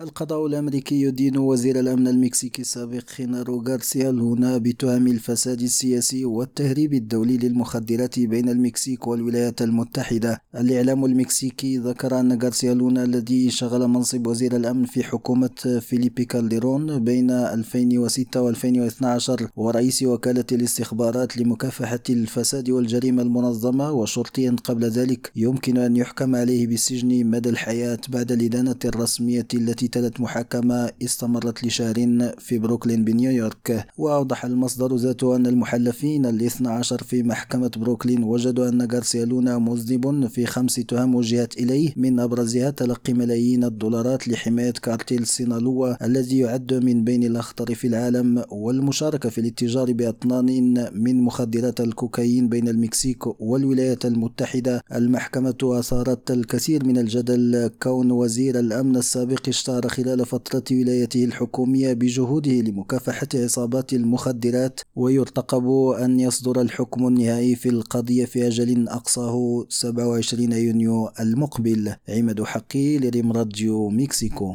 القضاء الأمريكي يدين وزير الأمن المكسيكي السابق خينارو غارسيا لونا بتهم الفساد السياسي والتهريب الدولي للمخدرات بين المكسيك والولايات المتحدة. الإعلام المكسيكي ذكر أن غارسيا لونا الذي شغل منصب وزير الأمن في حكومة فيليبي كالديرون بين 2006 و 2012 ورئيس وكالة الاستخبارات لمكافحة الفساد والجريمة المنظمة وشرطيا قبل ذلك. يمكن أن يحكم عليه بالسجن مدى الحياة بعد الإدانة الرسمية التي تلت محاكمة استمرت لشهر في بروكلين بنيويورك. وأوضح المصدر ذاته أن المحلفين الاثنى عشر في محكمة بروكلين وجدوا أن غارسيا لونا مذنب في خمس تهم وجهت إليه من أبرزها تلقي ملايين الدولارات لحماية كارتيل سينالوا الذي يعد من بين الأخطر في العالم والمشاركة في الاتجار بأطنان من مخدرات الكوكايين بين المكسيك والولايات المتحدة. المحكمة أثارت الكثير من الجدل كون وزير الأمن السابق اشترى صار خلال فترة ولايته الحكومية بجهوده لمكافحة عصابات المخدرات ويرتقب أن يصدر الحكم النهائي في القضية في أجل أقصاه 27 يونيو المقبل. عماد حقي لريم راديو مكسيكو.